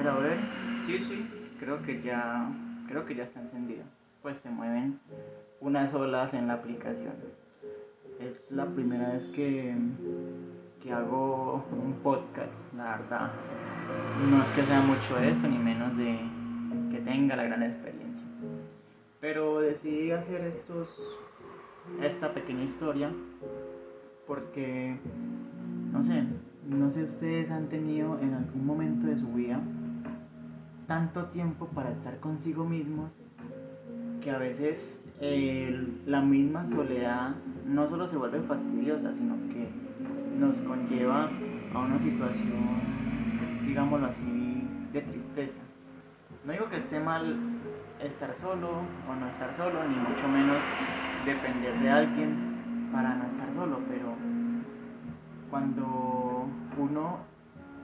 ver, a ver. Sí, sí, creo que ya, creo que ya está encendido. Pues se mueven unas olas en la aplicación. Es la primera vez que, que hago un podcast, la verdad. No es que sea mucho eso, ni menos de que tenga la gran experiencia. Pero decidí hacer estos, esta pequeña historia porque, no sé, no sé ustedes han tenido en algún momento de su vida tanto tiempo para estar consigo mismos que a veces la misma soledad no solo se vuelve fastidiosa, sino que nos conlleva a una situación, digámoslo así, de tristeza. No digo que esté mal estar solo o no estar solo, ni mucho menos depender de alguien para no estar solo, pero cuando uno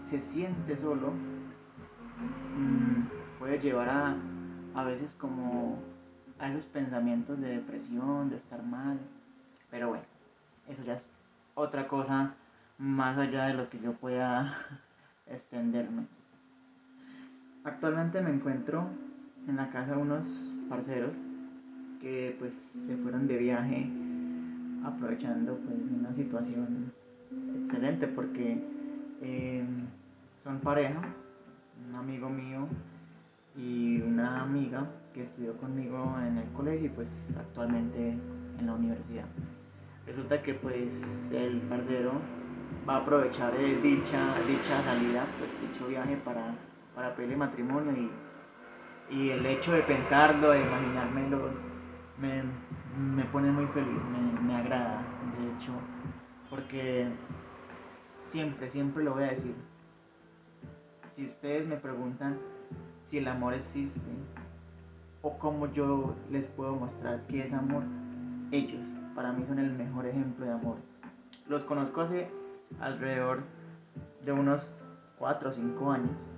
se siente solo, mm, puede llevar a, a veces como a esos pensamientos de depresión, de estar mal. Pero bueno, eso ya es otra cosa más allá de lo que yo pueda extenderme. Actualmente me encuentro en la casa de unos parceros que pues se fueron de viaje aprovechando pues una situación excelente porque em, son pareja, un amigo mío y una amiga que estudió conmigo en el colegio y pues actualmente en la universidad. Resulta que pues el parcero va a aprovechar dicha, dicha salida, pues dicho viaje para, para pedirle matrimonio y, y, el hecho de pensarlo, de imaginármelos, me, me pone muy feliz, me, me agrada, de hecho, porque siempre, siempre lo voy a decir. Si ustedes me preguntan si el amor existe o cómo yo les puedo mostrar que es amor, ellos para mí son el mejor ejemplo de amor. Los conozco hace alrededor de unos 4 o 5 años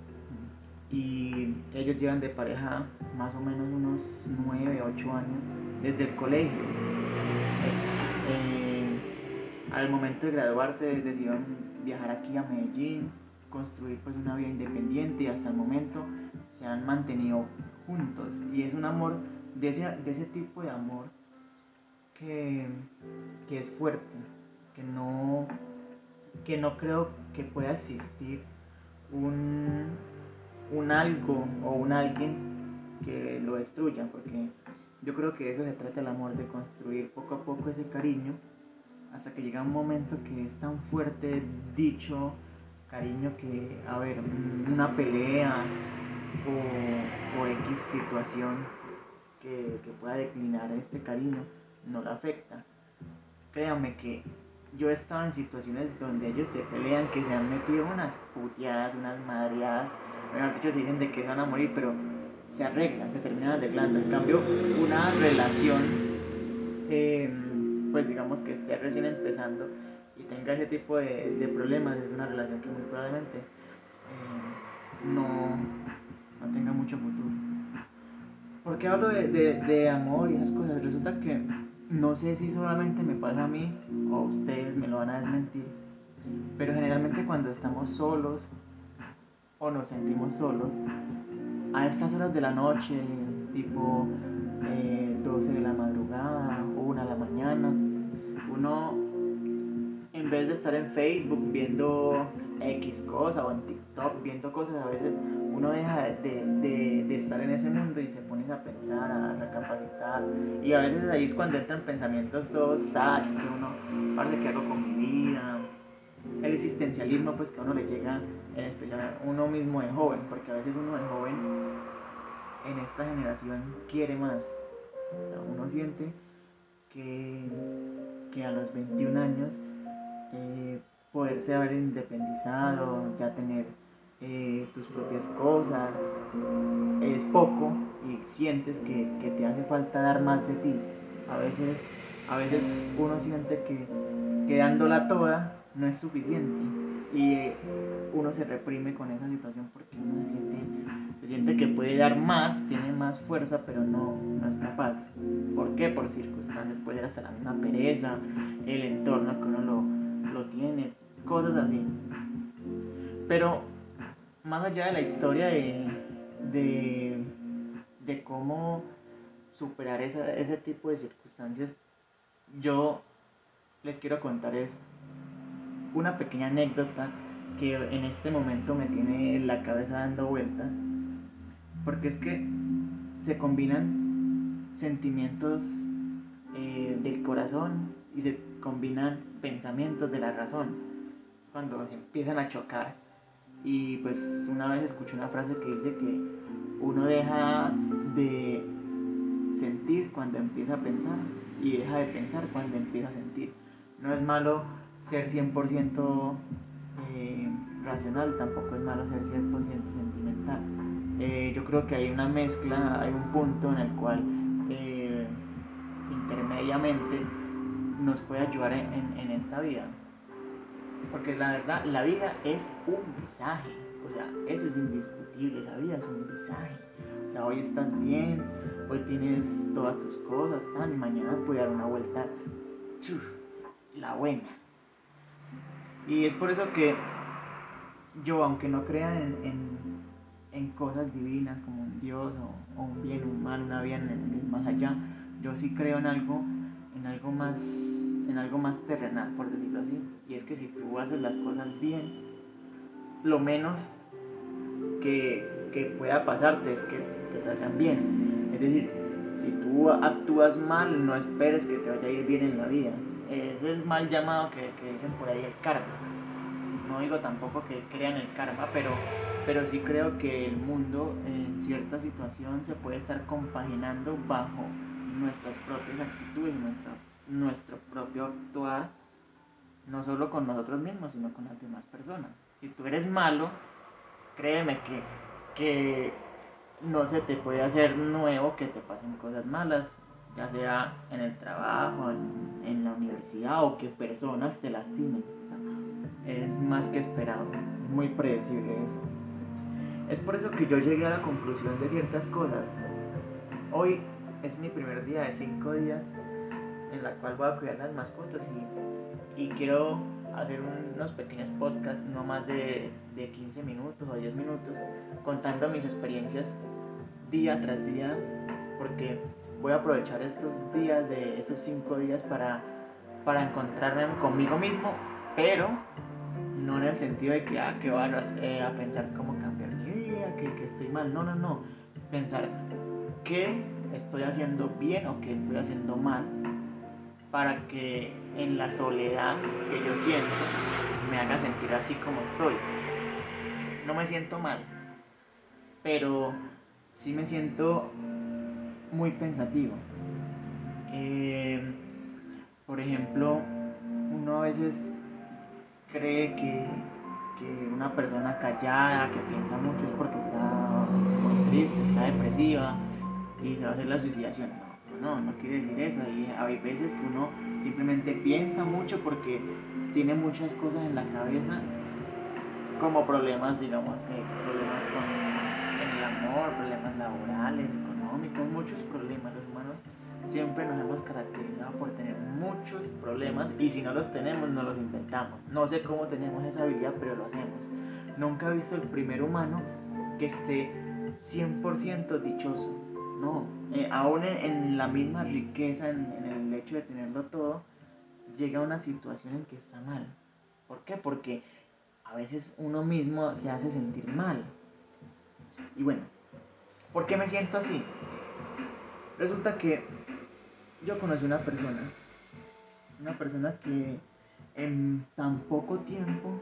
y ellos llevan de pareja más o menos unos 9, 8 años desde el colegio. Eh, al momento de graduarse decidieron viajar aquí a Medellín, construir pues una vida independiente y hasta el momento se han mantenido juntos. Y es un amor de ese, de ese tipo de amor que, que es fuerte, que no, que no creo que pueda existir un, un algo o un alguien que lo destruya, porque yo creo que eso se trata el amor, de construir poco a poco ese cariño hasta que llega un momento que es tan fuerte dicho cariño que, a ver, una pelea o, o X situación que, que pueda declinar este cariño no la afecta. Créanme que yo he estado en situaciones donde ellos se pelean, que se han metido unas puteadas, unas madreadas, mejor dicho, se dicen de que se van a morir, pero se arreglan, se terminan arreglando. En cambio, una relación, em, pues digamos que esté recién empezando y tenga ese tipo de, problemas, es una relación que muy probablemente em, no, no tenga mucho futuro. ¿Por qué hablo de, de amor y esas cosas? Resulta que no sé si solamente me pasa a mí o ustedes me lo van a desmentir, pero generalmente cuando estamos solos o nos sentimos solos, a estas horas de la noche, tipo 12 eh, de la madrugada o 1 de la mañana, uno en vez de estar en Facebook viendo X cosa o en TikTok viendo cosas, a veces uno deja de, de, estar en ese mundo y se pone a pensar, a recapacitar. Y a veces ahí es cuando entran pensamientos todos sad, que uno, parece que hago con mi vida. El existencialismo, pues que a uno le llega, en especial a uno mismo de joven, porque a veces uno de joven en esta generación quiere más. Uno siente que, que a los 21 años eh, poderse haber independizado, ya tener eh, tus propias cosas, es poco y sientes que, que, te hace falta dar más de ti. A veces, a veces uno siente que, quedándola toda no es suficiente y uno se reprime con esa situación porque uno se siente, se siente que puede dar más, tiene más fuerza, pero no, no es capaz. ¿Por qué? Por circunstancias, puede ser hasta la misma pereza, el entorno que uno lo, lo tiene, cosas así. Pero más allá de la historia de, de, de cómo superar esa, ese tipo de circunstancias, yo les quiero contar es una pequeña anécdota que en este momento me tiene en la cabeza dando vueltas, porque es que se combinan sentimientos eh, del corazón y se combinan pensamientos de la razón. Es cuando se empiezan a chocar. Y pues una vez escuché una frase que dice que uno deja de sentir cuando empieza a pensar y deja de pensar cuando empieza a sentir. No es malo ser 100% eh, racional, tampoco es malo ser 100% sentimental. Eh, yo creo que hay una mezcla, hay un punto en el cual eh, intermediamente nos puede ayudar en, esta vida. Porque la verdad, la vida es un visaje. O sea, eso es indiscutible. La vida es un visaje. O sea, hoy estás bien, hoy tienes todas tus cosas, tan, y mañana puede dar una vuelta. la buena. Y es por eso que yo, aunque no crea en, en, cosas divinas como un Dios o, un bien, un mal, una vida en el más allá, yo sí creo en algo, en algo más, en algo más terrenal, por decirlo así. Y es que si tú haces las cosas bien, lo menos que, que pueda pasarte es que te salgan bien. Es decir, si tú actúas mal, no esperes que te vaya a ir bien en la vida. Es el mal llamado que, que dicen por ahí el karma no digo tampoco que crean el karma, pero, pero sí creo que el mundo en cierta situación se puede estar compaginando bajo nuestras propias actitudes, nuestro, nuestro propio actuar, no solo con nosotros mismos, sino con las demás personas. Si tú eres malo, créeme que, que no se te puede hacer nuevo que te pasen cosas malas, ya sea en el trabajo, en, en la universidad o que personas te lastimen es más que esperado, muy predecible eso. Es por eso que yo llegué a la conclusión de ciertas cosas. Hoy es mi primer día de cinco días en la cual voy a cuidar las mascotas y, quiero hacer unos pequeños podcasts, no más de, de 15 minutos o 10 minutos, contando mis experiencias día tras día, porque voy a aprovechar estos días de estos cinco días para, para encontrarme conmigo mismo, pero no en el sentido de que, ah, que eh, a pensar cómo cambiar mi vida, que, que estoy mal, no, no, no, pensar qué estoy haciendo bien o qué estoy haciendo mal para que en la soledad que yo siento me haga sentir así como estoy. No me siento mal, pero sí me siento muy pensativo. Eh, por ejemplo, uno a veces cree que, que, una persona callada, que piensa mucho es porque está triste, está depresiva y se va a hacer la suicidación. No, no, no quiere decir eso. Y hay veces que uno simplemente piensa mucho porque tiene muchas cosas en la cabeza, como problemas, digamos, que problemas con el amor, problemas laborales, económicos, muchos problemas. Los humanos siempre nos hemos caracterizado por tener muchos problemas y si no los tenemos, no los inventamos. No sé cómo tenemos esa habilidad, pero lo hacemos. Nunca he visto el primer humano que esté 100% dichoso. No, eh, aún en, la misma riqueza, en, en el hecho de tenerlo todo, llega una situación en que está mal. ¿Por qué? Porque a veces uno mismo se hace sentir mal. Y bueno, ¿por qué me siento así? Resulta que yo conocí una persona, una persona que en tan poco tiempo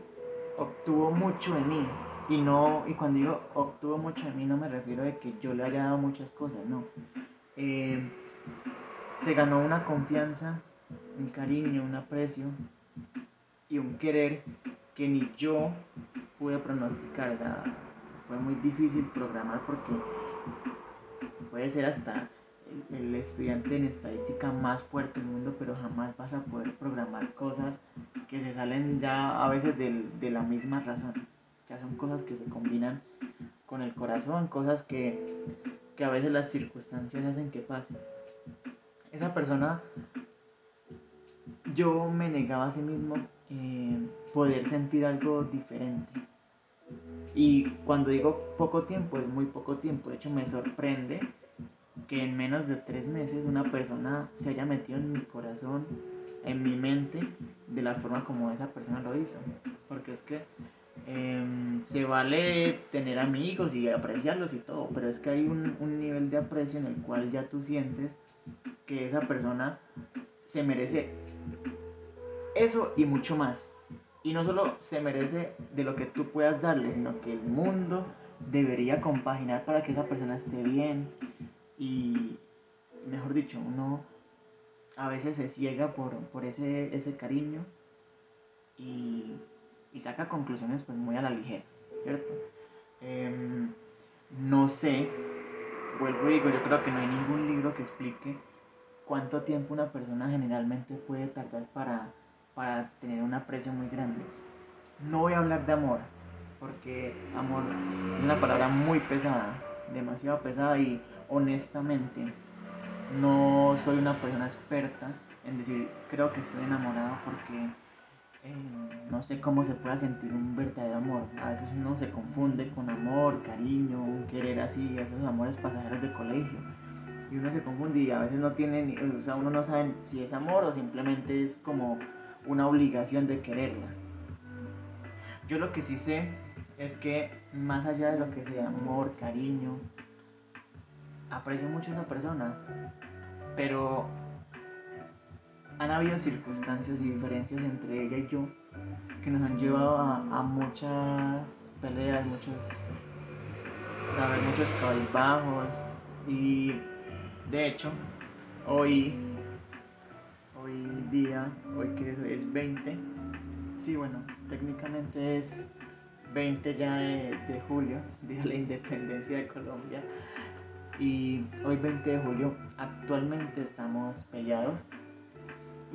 obtuvo mucho de mí. Y no, y cuando digo obtuvo mucho de mí no me refiero a que yo le haya dado muchas cosas, no. Eh, se ganó una confianza, un cariño, un aprecio y un querer que ni yo pude pronosticar. fue muy difícil programar porque puede ser hasta el estudiante en estadística más fuerte del mundo, pero jamás vas a poder programar cosas que se salen ya a veces de la misma razón. Son cosas que se combinan con el corazón, cosas que, que a veces las circunstancias hacen que pasen. Esa persona, yo me negaba a sí mismo eh, poder sentir algo diferente. Y cuando digo poco tiempo, es muy poco tiempo. De hecho, me sorprende que en menos de tres meses una persona se haya metido en mi corazón, en mi mente, de la forma como esa persona lo hizo. Porque es que em, se vale tener amigos y apreciarlos y todo, pero es que hay un, un nivel de aprecio en el cual ya tú sientes que esa persona se merece eso y mucho más. Y no solo se merece de lo que tú puedas darle, sino que el mundo debería compaginar para que esa persona esté bien. Y, mejor dicho, uno a veces se ciega por, ese, ese cariño y, saca conclusiones pues muy a la ligera, ¿cierto? Em, no sé, vuelvo y digo, yo creo que no hay ningún libro que explique cuánto tiempo una persona generalmente puede tardar para, para tener un aprecio muy grande. No voy a hablar de amor, porque amor es una palabra muy pesada, demasiado pesada y honestamente no soy una persona experta en decir creo que estoy enamorado porque eh, no sé cómo se pueda sentir un verdadero amor. A veces uno se confunde con amor, cariño, un querer así, esos amores pasajeros de colegio y uno se confunde y a veces no tiene, o sea, uno no sabe si es amor o simplemente es como una obligación de quererla. Yo lo que sí sé es que más allá de lo que sea amor, cariño, aprecio mucho a esa persona, pero han habido circunstancias y diferencias entre ella y yo que nos han llevado a, muchas peleas, muchos, a muchos cabizbajos y de hecho, hoy, hoy día, hoy que es 20, sí, bueno, técnicamente es 20 ya de, julio, día de la independencia de Colombia. Y hoy 20 de julio actualmente estamos peleados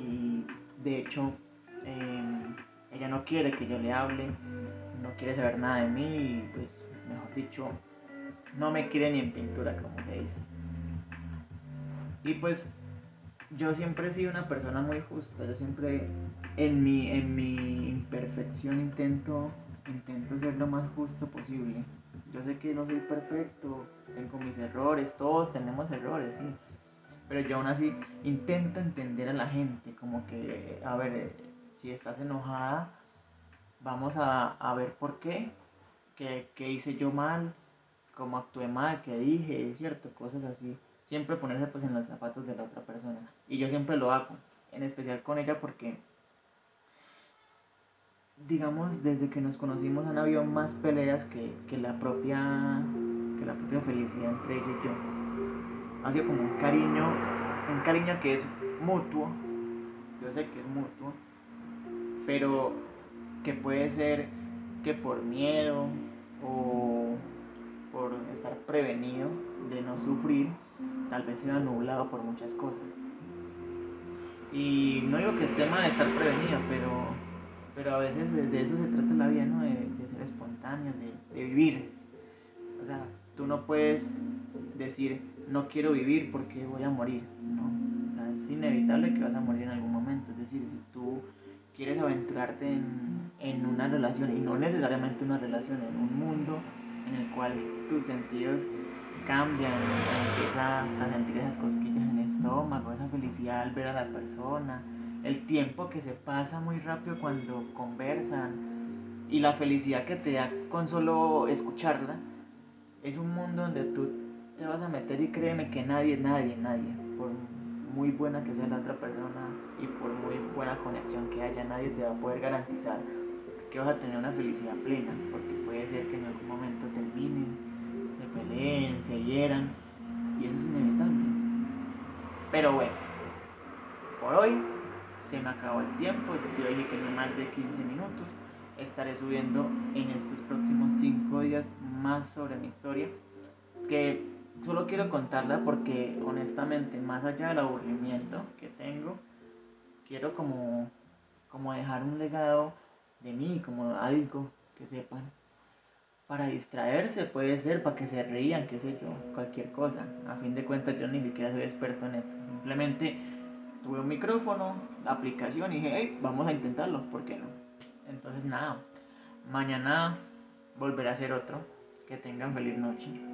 y de hecho em, ella no quiere que yo le hable, no quiere saber nada de mí y pues mejor dicho no me quiere ni en pintura como se dice. Y pues yo siempre he sido una persona muy justa, yo siempre en mi, en mi imperfección intento, intento ser lo más justo posible. Yo sé que no soy perfecto, tengo mis errores, todos tenemos errores, sí. Pero yo aún así intento entender a la gente, como que, a ver, si estás enojada, vamos a, a ver por qué, qué, qué hice yo mal, cómo actué mal, qué dije, ¿cierto? Cosas así siempre ponerse pues en los zapatos de la otra persona. Y yo siempre lo hago, en especial con ella porque, digamos, desde que nos conocimos han habido más peleas que, la, propia, que la propia felicidad entre ella y yo. Ha sido como un cariño, un cariño que es mutuo, yo sé que es mutuo, pero que puede ser que por miedo o por estar prevenido de no sufrir, tal vez sea nublado por muchas cosas. Y no digo que esté mal estar prevenido, pero, pero a veces de, eso se trata la vida, ¿no? De, ser espontáneo, de, vivir. O sea, tú no puedes decir, no quiero vivir porque voy a morir, ¿no? O sea, es inevitable que vas a morir en algún momento. Es decir, si tú quieres aventurarte en, en una relación, y no necesariamente una relación, en un mundo en el cual tus sentidos cambian, empiezas a sentir esas cosquillas en el estómago, esa felicidad al ver a la persona, el tiempo que se pasa muy rápido cuando conversan y la felicidad que te da con solo escucharla, es un mundo donde tú te vas a meter y créeme que nadie, nadie, nadie, por muy buena que sea la otra persona y por muy buena conexión que haya, nadie te va a poder garantizar que vas a tener una felicidad plena, porque puede ser que en algún momento terminen peleen, se hieran, y eso es inevitable. Pero bueno, por hoy se me acabó el tiempo, yo dije que no más de 15 minutos. Estaré subiendo en estos próximos 5 días más sobre mi historia, que solo quiero contarla porque honestamente, más allá del aburrimiento que tengo, quiero como, como dejar un legado de mí, como algo que sepan para distraerse, puede ser, para que se rían, qué sé yo, cualquier cosa. A fin de cuentas yo ni siquiera soy experto en esto. Simplemente tuve un micrófono, la aplicación y dije, hey, vamos a intentarlo, ¿por qué no? Entonces nada, mañana volver a ser otro. Que tengan feliz noche.